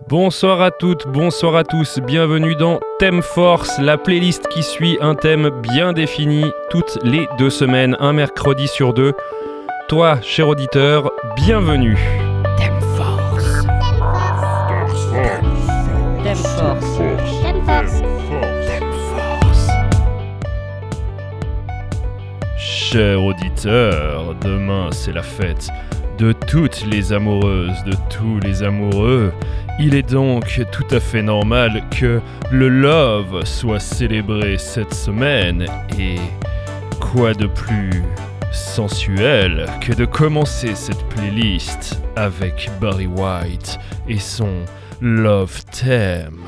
Bonsoir à toutes, bonsoir à tous, bienvenue dans Thème Force, la playlist qui suit un thème bien défini toutes les deux semaines, un mercredi sur deux. Toi, cher auditeur, bienvenue. Thème Force. Thème Force. Thème Force. Cher auditeur, demain c'est la fête de toutes les amoureuses, de tous les amoureux. Il est donc tout à fait normal que le love soit célébré cette semaine et quoi de plus sensuel que de commencer cette playlist avec Barry White et son Love Theme?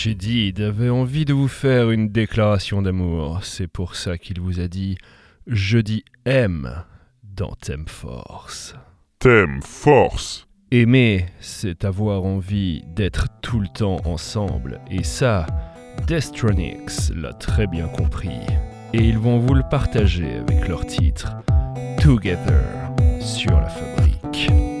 Chedid avait envie de vous faire une déclaration d'amour. C'est pour ça qu'il vous a dit Je dis aime dans Thème Force. Thème Force Aimer, c'est avoir envie d'être tout le temps ensemble. Et ça, Destronics l'a très bien compris. Et ils vont vous le partager avec leur titre Together sur la fabrique.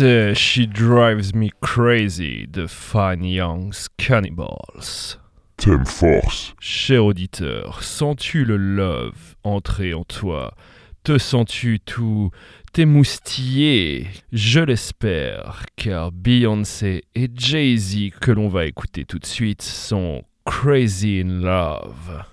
She Drives Me Crazy de Fine Young's Cannibals. Thème force. Cher auditeur, sens-tu le love entrer en toi? Te sens-tu tout t'émoustillé Je l'espère, car Beyoncé et Jay-Z, que l'on va écouter tout de suite, sont Crazy in Love.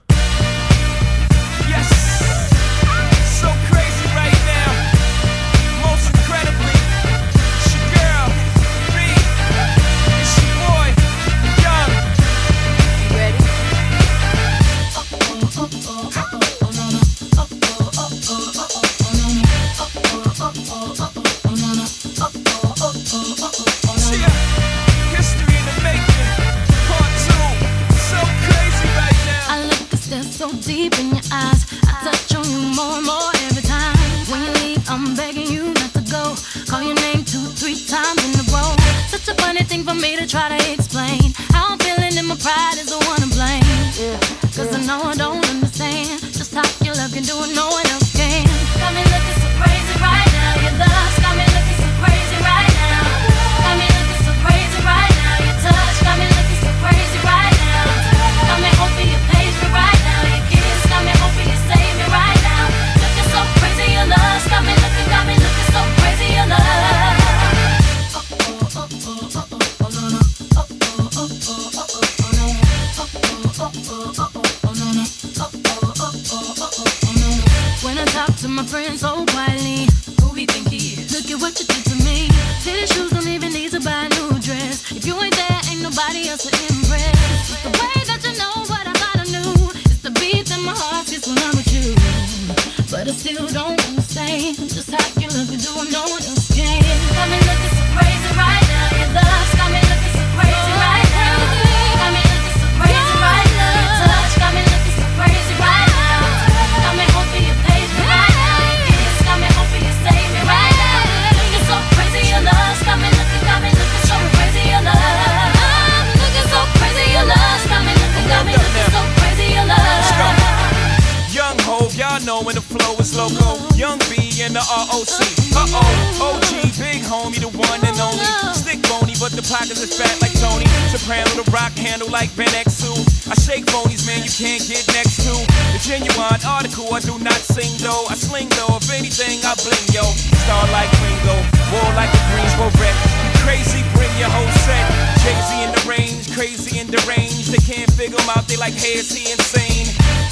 Loco, Young B, and the ROC. Uh oh, OG, big homie, the one and only. Stick bony, but the pockets is fat like Tony. Soprano, the rock handle like Ben X2. I shake bonies, man, you can't get next to. The genuine article, I do not sing though. I sling though, if anything, I bling yo. Star like Ringo, war like a Greensboro wreck. Crazy, bring your whole set. Crazy in the range, crazy in the range. They can't figure them out, they like, hey, is he insane?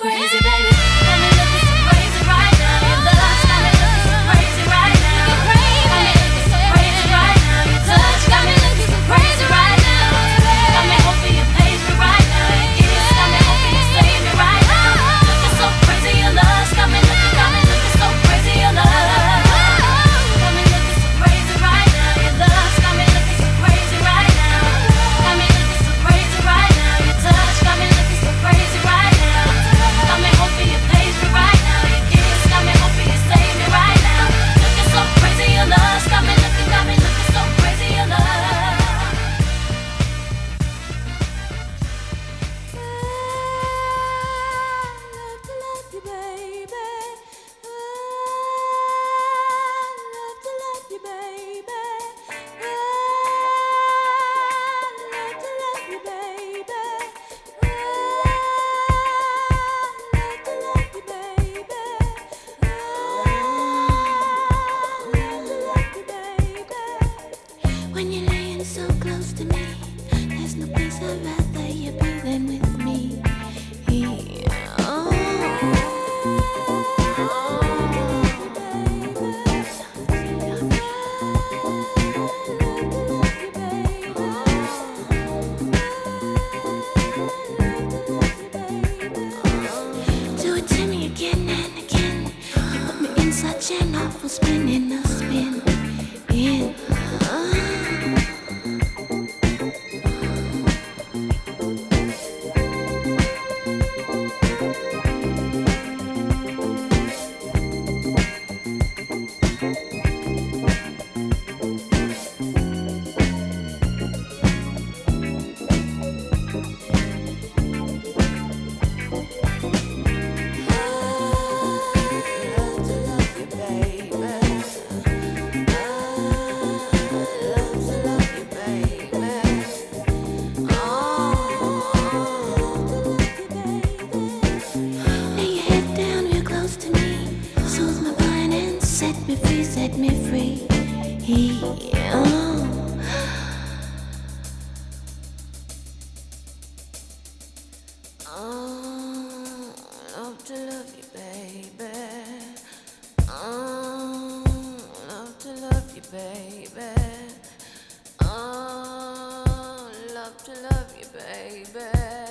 crazy. You, baby. Oh, love to love you, baby.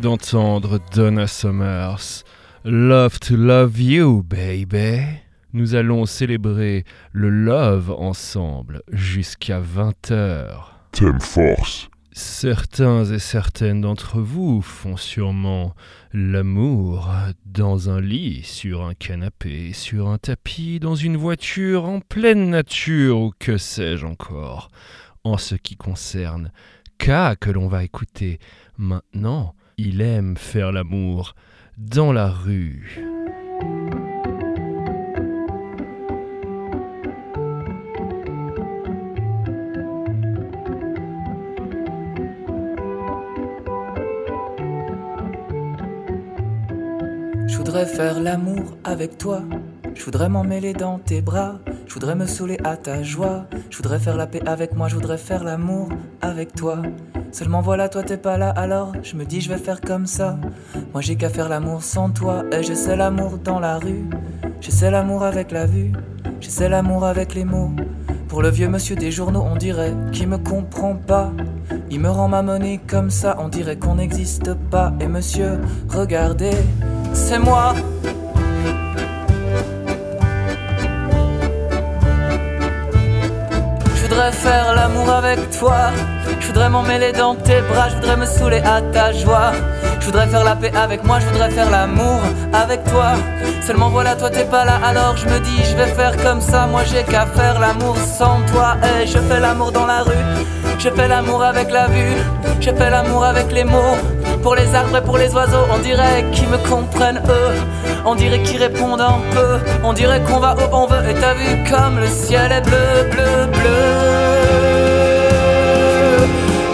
Venez d'entendre Donna Summers. Love to love you, baby. Nous allons célébrer le love ensemble jusqu'à 20h. Thème Force. Certains et certaines d'entre vous font sûrement l'amour dans un lit, sur un canapé, sur un tapis, dans une voiture, en pleine nature ou que sais-je encore. En ce qui concerne K que l'on va écouter maintenant, il aime faire l'amour dans la rue. Je voudrais faire l'amour avec toi. Je voudrais m'emmêler dans tes bras. Je voudrais me saouler à ta joie. Je voudrais faire la paix avec moi. Je voudrais faire l'amour avec toi. Seulement voilà, toi t'es pas là, alors je me dis je vais faire comme ça. Moi j'ai qu'à faire l'amour sans toi. Et je sais l'amour dans la rue. Je sais l'amour avec la vue. Je sais l'amour avec les mots. Pour le vieux monsieur des journaux, on dirait qu'il me comprend pas. Il me rend ma monnaie comme ça, on dirait qu'on n'existe pas. Et monsieur, regardez, c'est moi. Voudrais faire l'amour avec toi. Je voudrais m'emmêler dans tes bras. Je voudrais me saouler à ta joie. Je voudrais faire la paix avec moi. Je voudrais faire l'amour avec toi. Seulement voilà, toi t'es pas là. Alors je me dis, je vais faire comme ça. Moi j'ai qu'à faire l'amour sans toi. Et je fais l'amour dans la rue. Je fais l'amour avec la vue. Je fais l'amour avec les mots. Pour les arbres et pour les oiseaux, on dirait qu'ils me comprennent eux. On dirait qu'ils répondent un peu. On dirait qu'on va où on veut. Et t'as vu comme le ciel est bleu, bleu, bleu.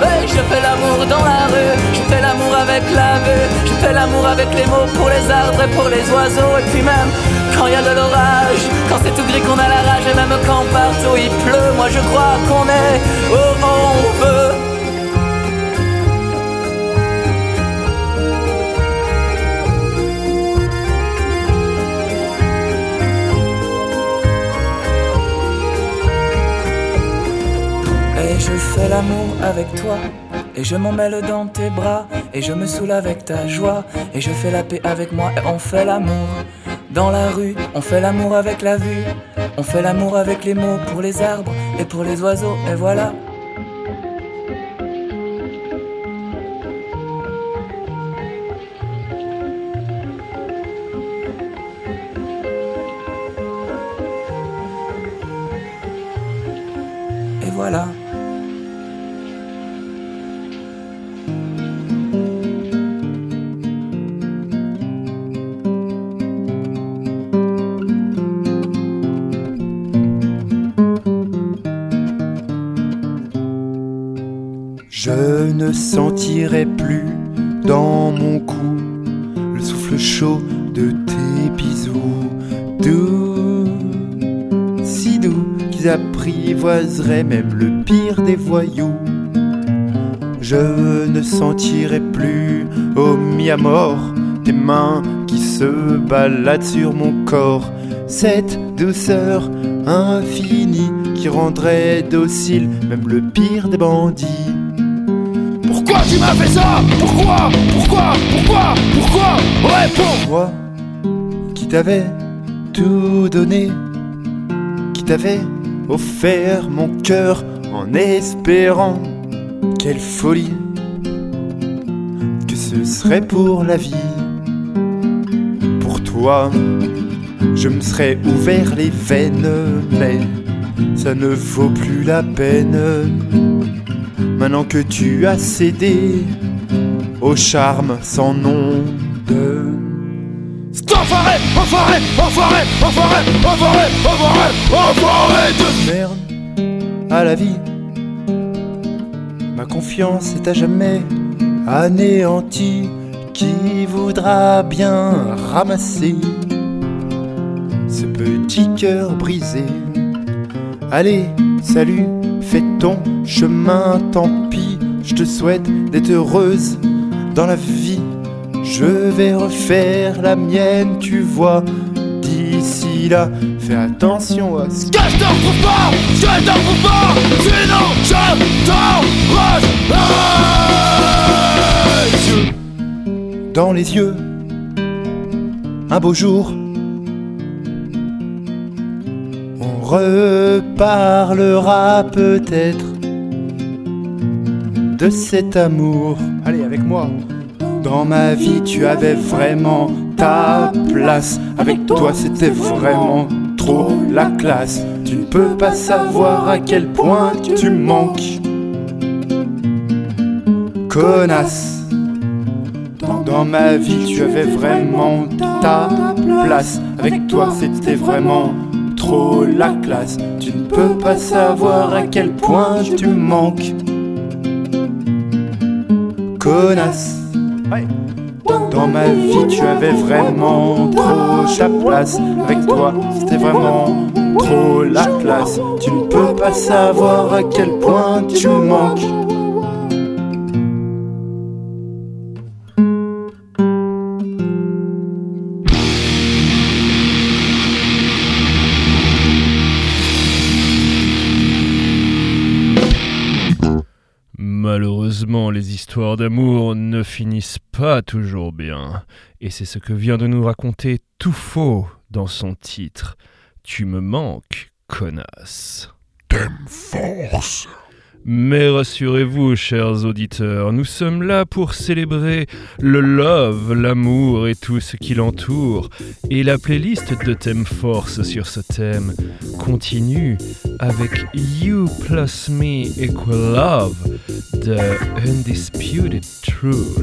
Ouais, je fais l'amour dans la rue, je fais l'amour avec la vue, je fais l'amour avec les mots pour les arbres et pour les oiseaux, et puis même quand il y a de l'orage, quand c'est tout gris qu'on a la rage, et même quand partout il pleut, moi je crois qu'on est où on veut. Je fais l'amour avec toi. Et je m'emmêle dans tes bras. Et je me saoule avec ta joie. Et je fais la paix avec moi. Et on fait l'amour Dans la rue, on fait l'amour avec la vue. On fait l'amour avec les mots pour les arbres et pour les oiseaux, et voilà. Sentirai plus dans mon cou le souffle chaud de tes bisous doux, si doux qu'ils apprivoiseraient même le pire des voyous. Je ne sentirai plus, oh mi à mort, tes mains qui se baladent sur mon corps, cette douceur infinie qui rendrait docile même le pire des bandits. Tu m'as fait ça Pourquoi Pourquoi Pourquoi Pourquoi Réponds Moi, qui t'avais tout donné, qui t'avais offert mon cœur en espérant, quelle folie, que ce serait pour la vie. Pour toi, je me serais ouvert les veines, mais ça ne vaut plus la peine. Maintenant que tu as cédé au charme sans nom de. Enfoiré Enfoiré Enfoiré Enfoiré Enfoiré Enfoiré Enfoiré de merde à la vie. Ma confiance est à jamais anéantie. Qui voudra bien ramasser ce petit cœur brisé? Allez, salut, fais ton chemin, tant pis. Je te souhaite d'être heureuse dans la vie. Je vais refaire la mienne, tu vois. D'ici là, fais attention à ce que je te retrouve pas, je te retrouve pas, sinon je t'embrasse. Dans les yeux, un beau jour, reparlera peut-être de cet amour. Allez, avec moi. Dans ma vie, tu avais vraiment ta place. Avec toi, c'était vraiment trop la classe. Tu ne peux pas savoir à quel point tu manques. Connasse. Dans ma vie, tu avais vraiment ta place. Avec toi, c'était vraiment trop la classe. Tu ne peux pas savoir à quel point tu manques. Connasse. Dans ma vie, tu avais vraiment trop ta place. Avec toi, c'était vraiment trop la classe. Tu ne peux pas savoir à quel point tu manques. Les histoires d'amour ne finissent pas toujours bien. Et c'est ce que vient de nous raconter Tout Faux dans son titre. Tu me manques, connasse. Thème force. Mais rassurez-vous, chers auditeurs, nous sommes là pour célébrer le love, l'amour et tout ce qui l'entoure. Et la playlist de Thème Force sur ce thème continue avec You Plus Me Equal Love de Undisputed Truth.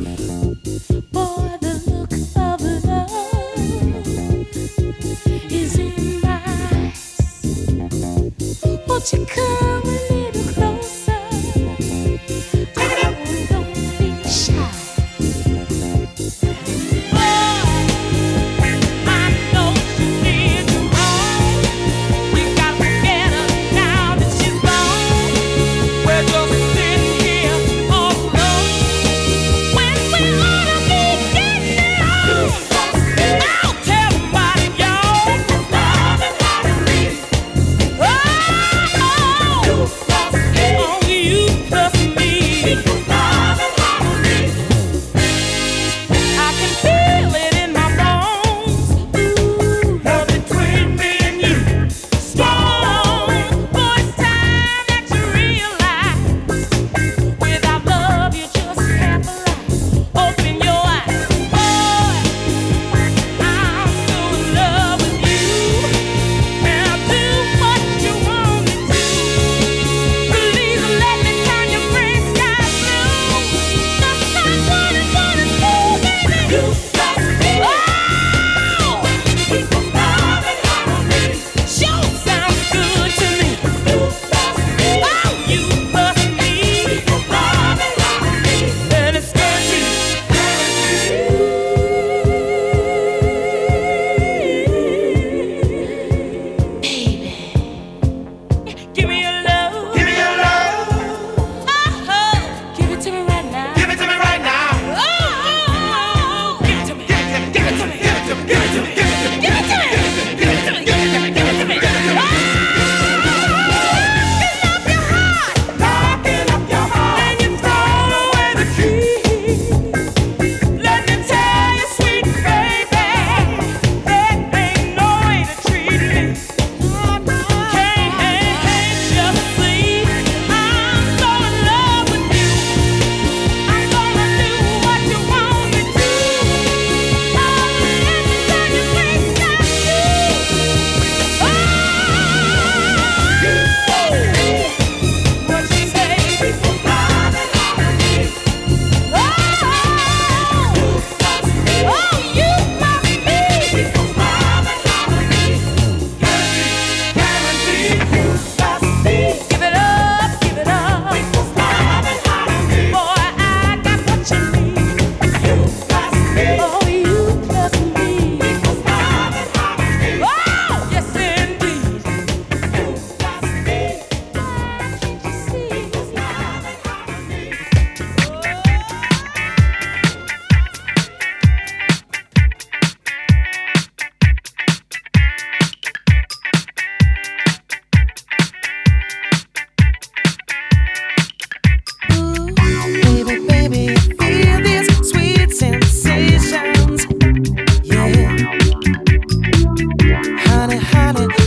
honey.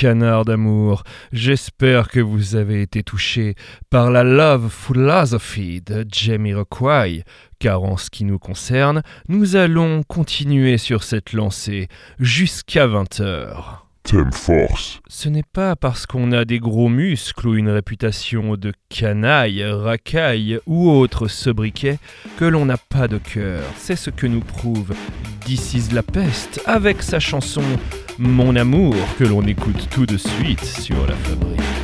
Canards d'amour, j'espère que vous avez été touchés par la Love Philosophy de Jamiroquai, car en ce qui nous concerne, nous allons continuer sur cette lancée jusqu'à 20h. Thème force. Ce n'est pas parce qu'on a des gros muscles ou une réputation de canaille, racaille ou autre sobriquet que l'on n'a pas de cœur. C'est ce que nous prouve This is la peste avec sa chanson Mon amour que l'on écoute tout de suite sur la fabrique.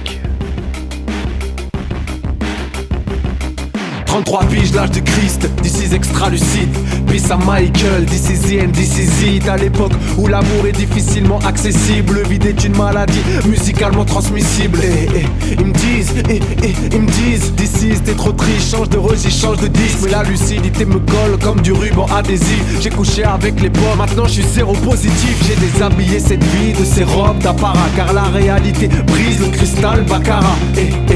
33 piges, l'âge de Christ, is extra lucide. Peace à Michael, this is the end, this is it. À l'époque où l'amour est difficilement accessible, le vide est une maladie musicalement transmissible. Et, et, ils me disent, et, ils me disent, is t'es trop triste, change de registre, change de disque. Mais la lucidité me colle comme du ruban adhésif. J'ai couché avec les pommes, maintenant je suis zéro positif. J'ai déshabillé cette vie de ces robes d'apparat, car la réalité brise le cristal et,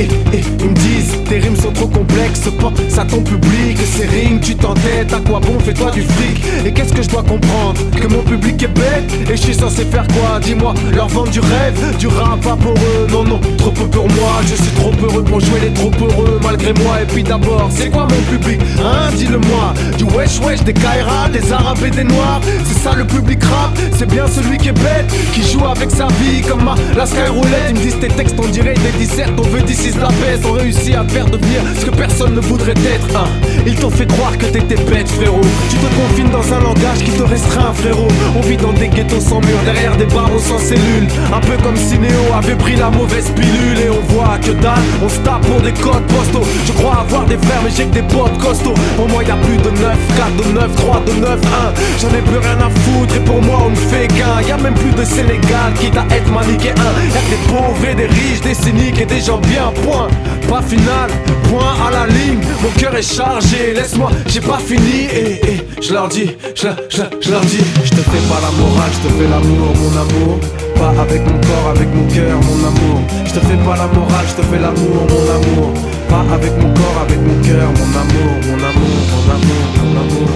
ils me disent, tes rimes sont trop complexes, pense à ton public, ces rings, tu t'entêtes, à quoi bon, fais-toi du fric. Et qu'est-ce que je dois comprendre? Que mon public est bête, et je suis censé faire quoi? Dis-moi, leur vendre du rêve, du rap pas pour eux, non, non, trop peu pour moi, je suis trop heureux pour jouer les trop heureux, malgré moi. Et puis d'abord, c'est quoi mon public? Hein, dis-le-moi, du wesh wesh, des Kaira, des arabes et des noirs, c'est ça le public rap, c'est bien celui qui est bête, qui joue avec sa vie comme ma, la sky roulette. Ils me disent tes textes, on dirait des dissertes, on veut d'ici la baisse, on réussit à faire devenir ce que personne ne voudrait être. Hein. Ils t'ont fait croire que t'étais bête, frérot. Tu te confines dans un langage qui te restreint, frérot. On vit dans des ghettos sans murs, derrière des barreaux sans cellules. Un peu comme si Néo avait pris la mauvaise pilule et on voit que dalle. On se tape pour des codes postaux. Je crois avoir des frères, mais j'ai que des potes costauds. Pour moi, y a plus de 9, 4, de 9, 3, de 9, 1. J'en ai plus rien à foutre et pour moi, on ne fait qu'un. Y a même plus de Sénégal, quitte à être manichéen. Y'a que des pauvres et des riches, des cyniques et des gens bien, point. Pas final, point à la ligne. Mon cœur est chargé, laisse-moi, j'ai pas fini. Et, et je leur dis, je, je, je leur dis, je te fais pas la morale, je te fais l'amour, mon amour. Pas avec mon corps, avec mon cœur, mon amour. Je te fais pas la morale, je te fais l'amour, mon amour. Pas avec mon corps, avec mon cœur, mon amour, mon amour, mon amour, mon amour.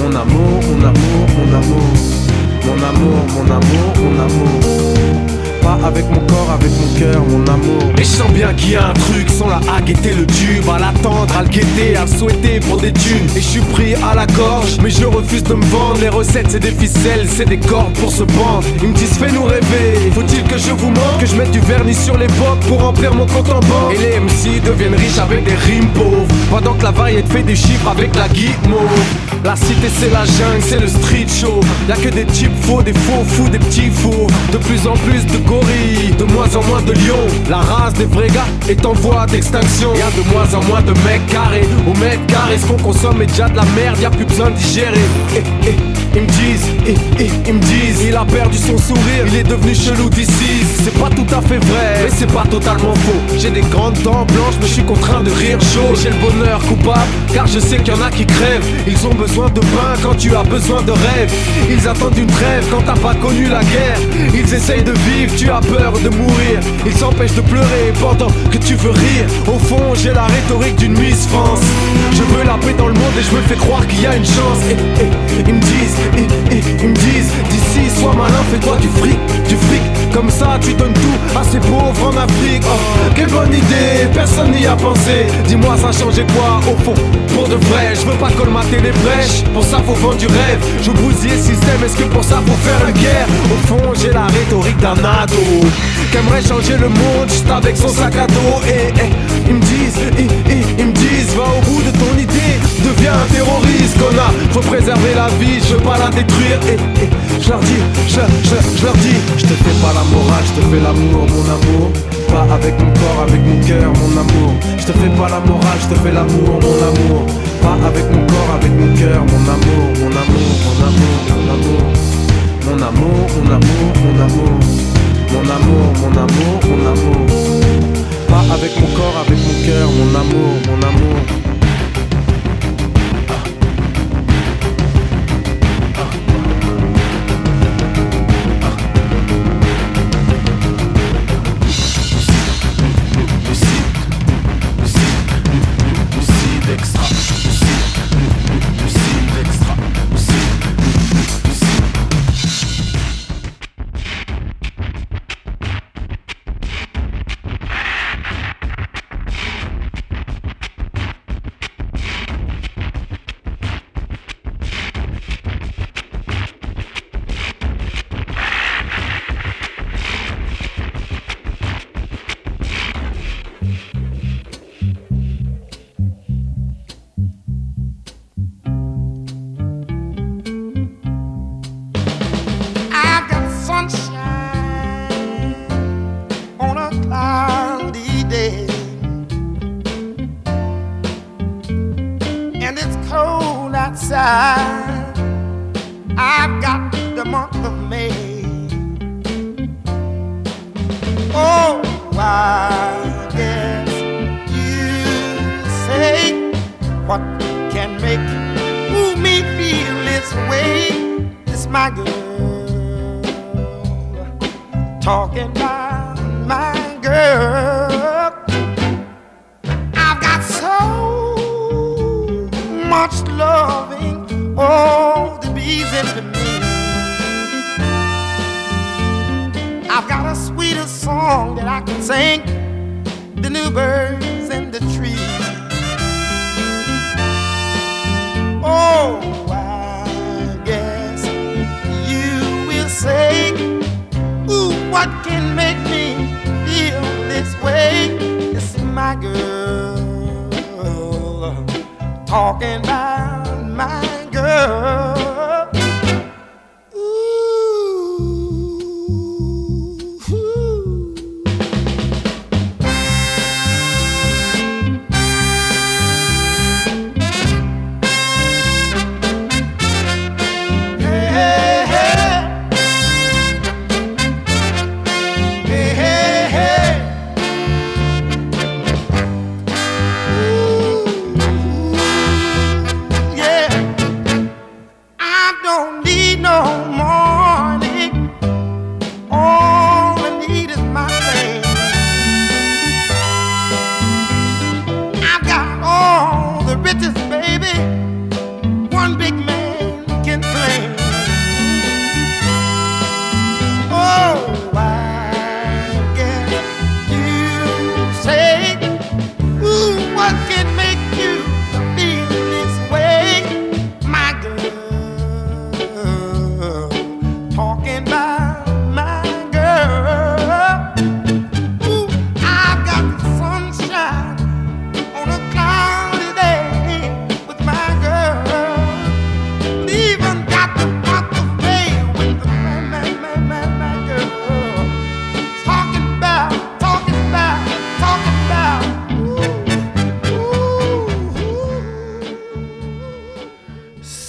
Mon amour, mon amour, mon amour. Mon amour, mon amour, mon amour. Pas avec mon avec mon cœur, mon amour. Et je sens bien qu'il y a un truc sans la guetter le tube, à l'attendre, à le guetter, à le souhaiter pour des thunes. Et je suis pris à la gorge, mais je refuse de me vendre. Les recettes, c'est des ficelles, c'est des cordes pour se pendre. Ils me disent, fais-nous rêver. Faut-il que je vous montre que je mette du vernis sur l'époque pour remplir mon compte en banque? Et les MC deviennent riches avec des rimes pauvres. Pendant que la variété fait des chiffres avec la guimauve. La cité c'est la jungle, c'est le street show. Y'a que des types faux, des faux fous, des petits fous. De plus en plus de gorilles, de moins en moins de lions. La race des vrais gars est en voie d'extinction. Y'a de moins en moins de mecs carrés au mètre carré. Ce qu'on consomme est déjà de la merde, y'a plus besoin de digérer. Eh, eh, ils me disent, ils me disent, il a perdu son sourire, il est devenu chelou d'ici. C'est pas tout à fait vrai, mais c'est pas totalement faux. J'ai des grandes dents blanches, mais je suis contraint de rire chaud. J'ai le bonheur coupable, car je sais qu'il y en a qui crèvent. Ils ont besoin de pain quand tu as besoin de rêve. Ils attendent une trêve quand t'as pas connu la guerre. Ils essayent de vivre, tu as peur de mourir. Ils s'empêchent de pleurer pendant que tu veux rire. Au fond, j'ai la rhétorique d'une Miss France. Je veux la paix dans le monde et je me fais croire qu'il y a une chance. Et, ils me disent, ils me disent, d'ici, sois malin, fais-toi du fric, du fric. Comme ça, tu donnes tout à ces pauvres en Afrique. Oh, quelle bonne idée, personne n'y a pensé. Dis-moi, ça changeait quoi au fond? Pour de vrai, je veux pas colmater les brèches. Pour ça, faut vendre du rêve. Je bousiller le système, est-ce que pour ça, faut faire la guerre? Au fond, j'ai la rhétorique d'un ado. Qu'aimerait changer le monde juste avec son sac à dos. Et, et ils me disent, ils me disent, va au bout de ton idée. Deviens un terroriste, connard. Faut préserver la vie, je veux détruire. Et, et je leur dis, je, je, je leur dis, je te fais pas la morale, je te fais l'amour, mon amour. Pas avec mon corps, avec mon cœur, mon amour. Je te fais pas la morale, je te fais l'amour, mon amour. Pas avec mon corps, avec mon cœur, mon amour, mon amour, mon amour, mon amour. Mon amour, mon amour, mon amour. Mon amour, mon amour, mon amour. Pas avec mon corps, avec mon cœur, mon amour, mon amour. Loving, oh, the bees into me. I've got a sweeter song that I can sing, the new birds in the trees. Oh, I guess you will say, Ooh, what can make me feel this way? It's my girl talking about my girl.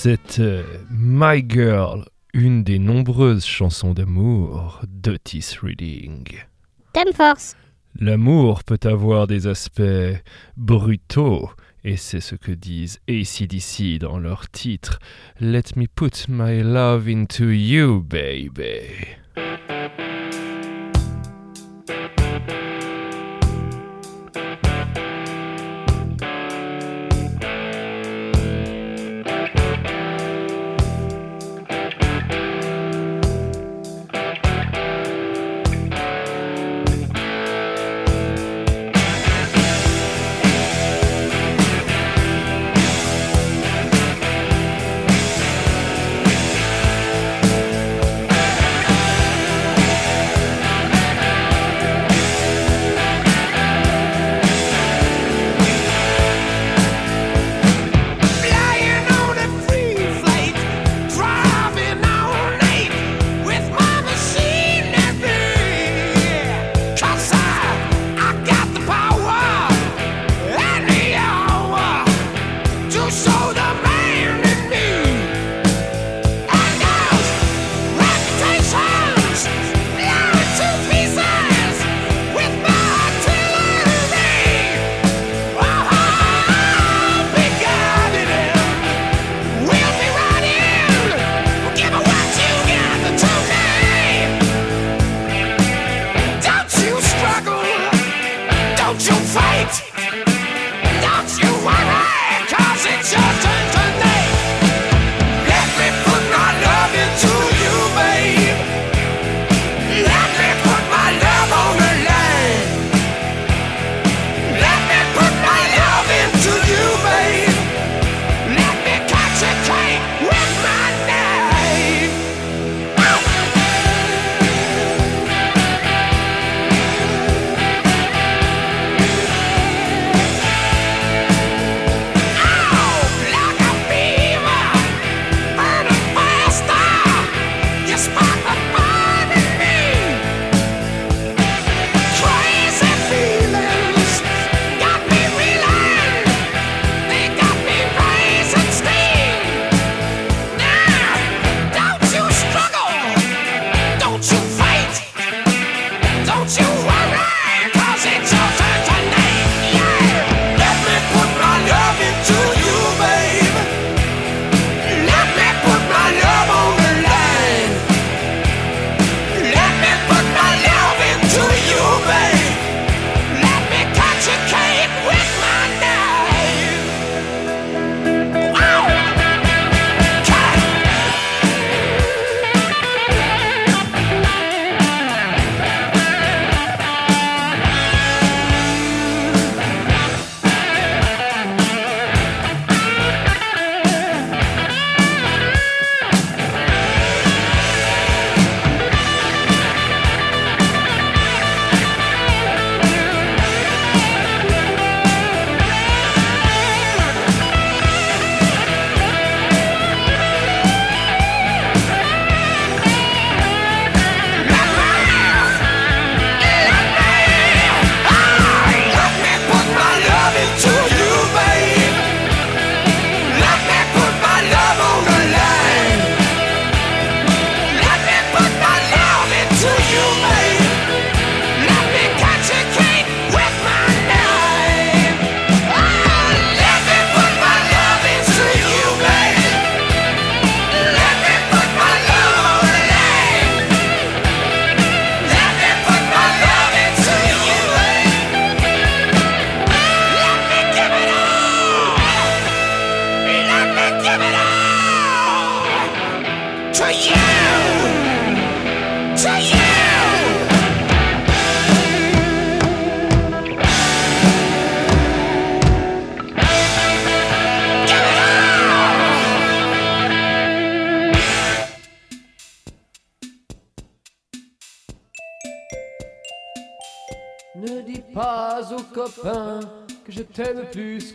C'était My Girl, une des nombreuses chansons d'amour d'Otis Reading. Thème force. L'amour peut avoir des aspects brutaux, et c'est ce que disent ACDC dans leur titre Let me put my love into you, baby.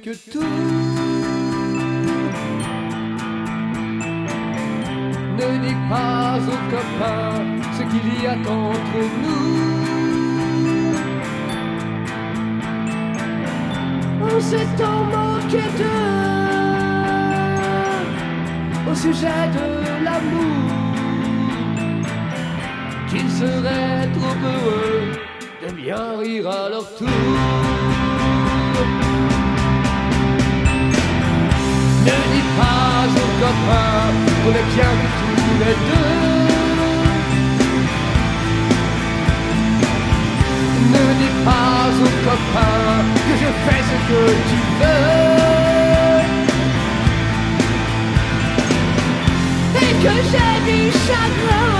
Que tout. Ne dis pas aux copains ce qu'il y a entre nous. On s'est tant moqué d'eux au sujet de l'amour qu'ils seraient trop heureux de bien rire à leur tour. Ne dis pas aux copains qu'on est bien tous les deux. Ne dis pas aux copains que je fais ce que tu veux. Et que j'ai du chagrin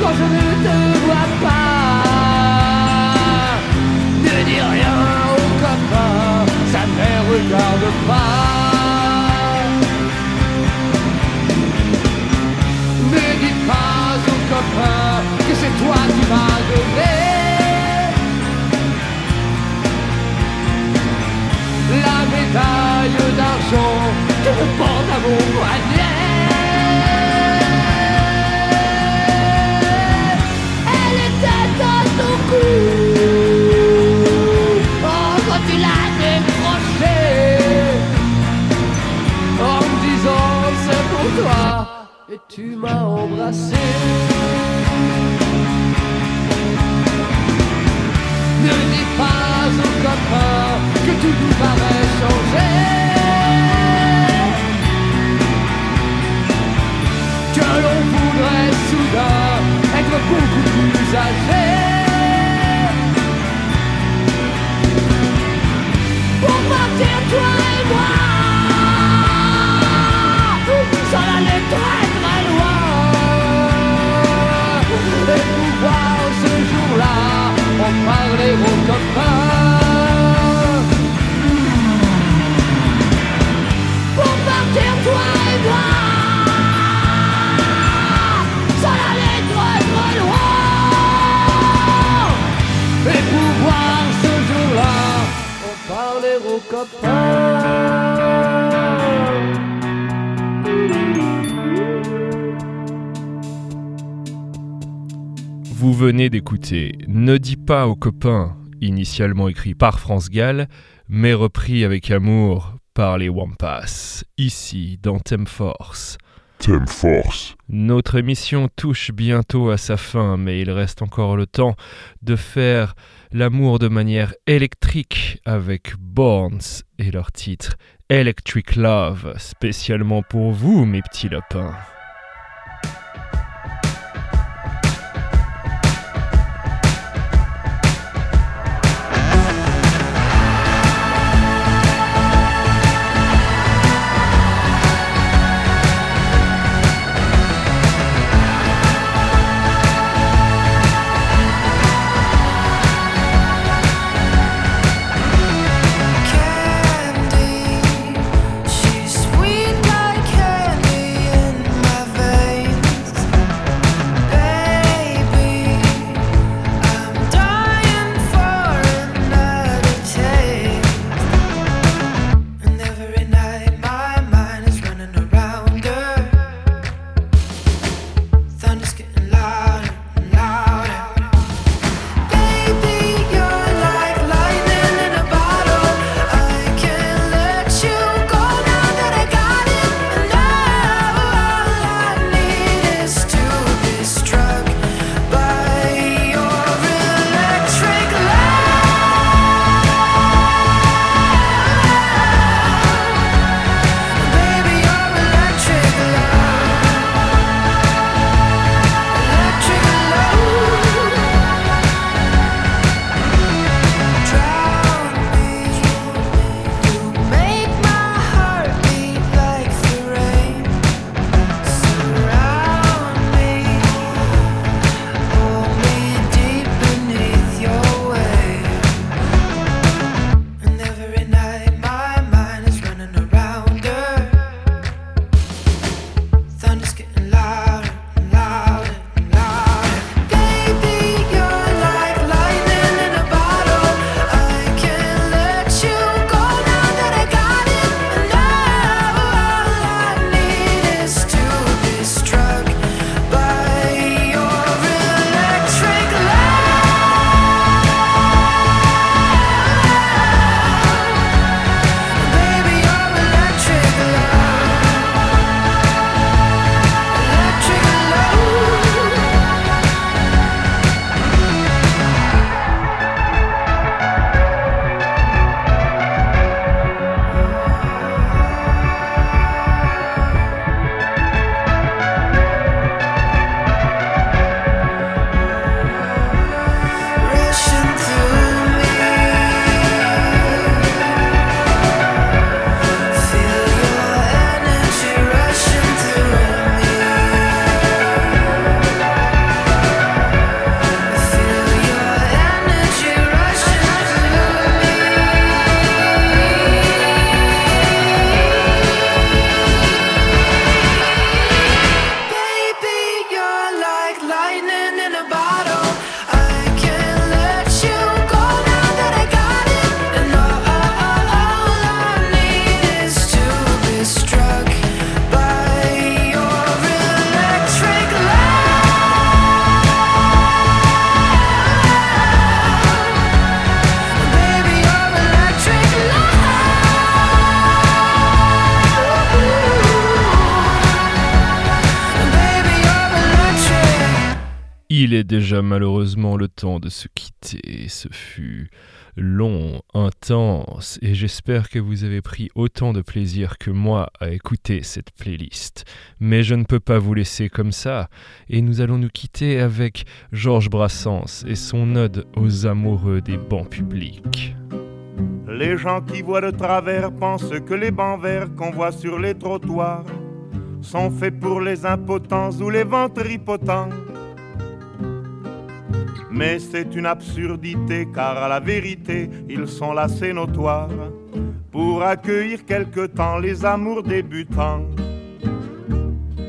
quand je ne te vois pas. Pas aux copains, initialement écrit par France Gall, mais repris avec amour par les Wampas, ici dans Thème Force. Thème Force. Notre émission touche bientôt à sa fin, mais il reste encore le temps de faire l'amour de manière électrique avec Borns et leur titre Electric Love, spécialement pour vous, mes petits lapins. Il est déjà malheureusement le temps de se quitter. Ce fut long, intense, et j'espère que vous avez pris autant de plaisir que moi à écouter cette playlist. Mais je ne peux pas vous laisser comme ça, et nous allons nous quitter avec Georges Brassens et son ode aux amoureux des bancs publics. Les gens qui voient de travers pensent que les bancs verts qu'on voit sur les trottoirs sont faits pour les impotents ou les ventripotents. Mais c'est une absurdité car à la vérité ils sont là c'est notoire pour accueillir quelque temps les amours débutants.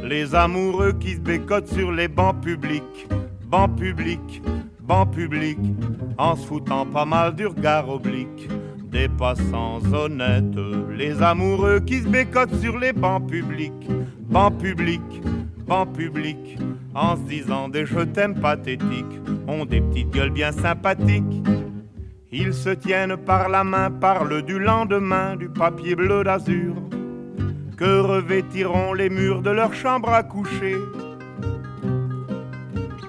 Les amoureux qui se bécotent sur les bancs publics, bancs publics, bancs publics, en se foutant pas mal du regard oblique des passants honnêtes. Les amoureux qui se bécotent sur les bancs publics, bancs publics, bancs publics, en se disant des je t'aime pathétiques, ont des petites gueules bien sympathiques. Ils se tiennent par la main, parlent du lendemain, du papier bleu d'azur, que revêtiront les murs de leur chambre à coucher.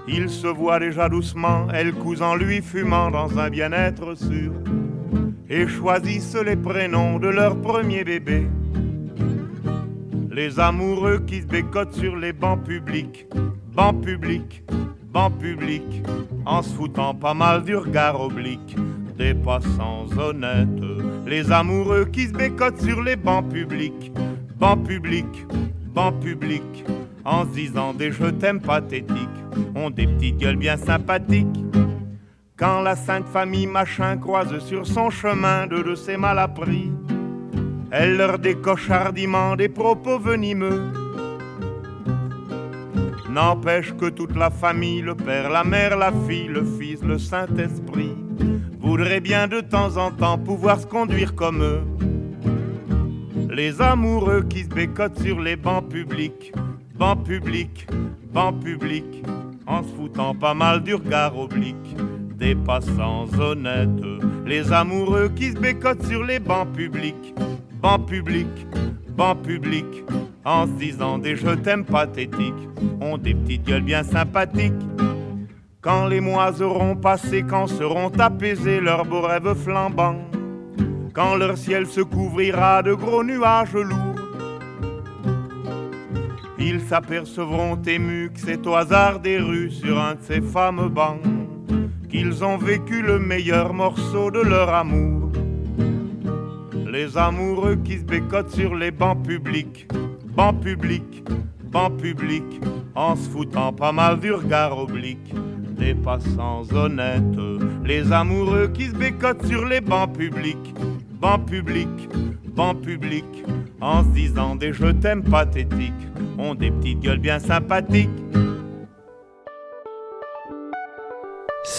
Ils se voient déjà doucement, elle cousant lui fumant dans un bien-être sûr, et choisissent les prénoms de leur premier bébé. Les amoureux qui se bécotent sur les bancs publics, bancs publics, bancs publics, en se foutant pas mal du regard oblique. Des passants honnêtes. Les amoureux qui se bécotent sur les bancs publics, bancs publics, bancs publics, en se disant des je t'aime pathétiques, ont des petites gueules bien sympathiques. Quand la sainte famille machin croise sur son chemin de ses malappris, elle leur décoche hardiment des propos venimeux. N'empêche que toute la famille, le père, la mère, la fille, le fils, le Saint-Esprit, voudraient bien de temps en temps pouvoir se conduire comme eux. Les amoureux qui se bécotent sur les bancs publics, bancs publics, bancs publics, en se foutant pas mal du regard oblique des passants honnêtes. Les amoureux qui se bécotent sur les bancs publics, bancs publics, bancs publics, en se disant des je t'aime pathétiques, ont des petites gueules bien sympathiques. Quand les mois auront passé, quand seront apaisés leurs beaux rêves flambants, quand leur ciel se couvrira de gros nuages lourds, ils s'apercevront émus que c'est au hasard des rues sur un de ces fameux bancs qu'ils ont vécu le meilleur morceau de leur amour. Les amoureux qui se bécotent sur les bancs publics, bancs publics, bancs publics, en se foutant pas mal du regard oblique des passants honnêtes. Les amoureux qui se bécotent sur les bancs publics, bancs publics, bancs publics, en se disant des je t'aime pathétiques, ont des petites gueules bien sympathiques.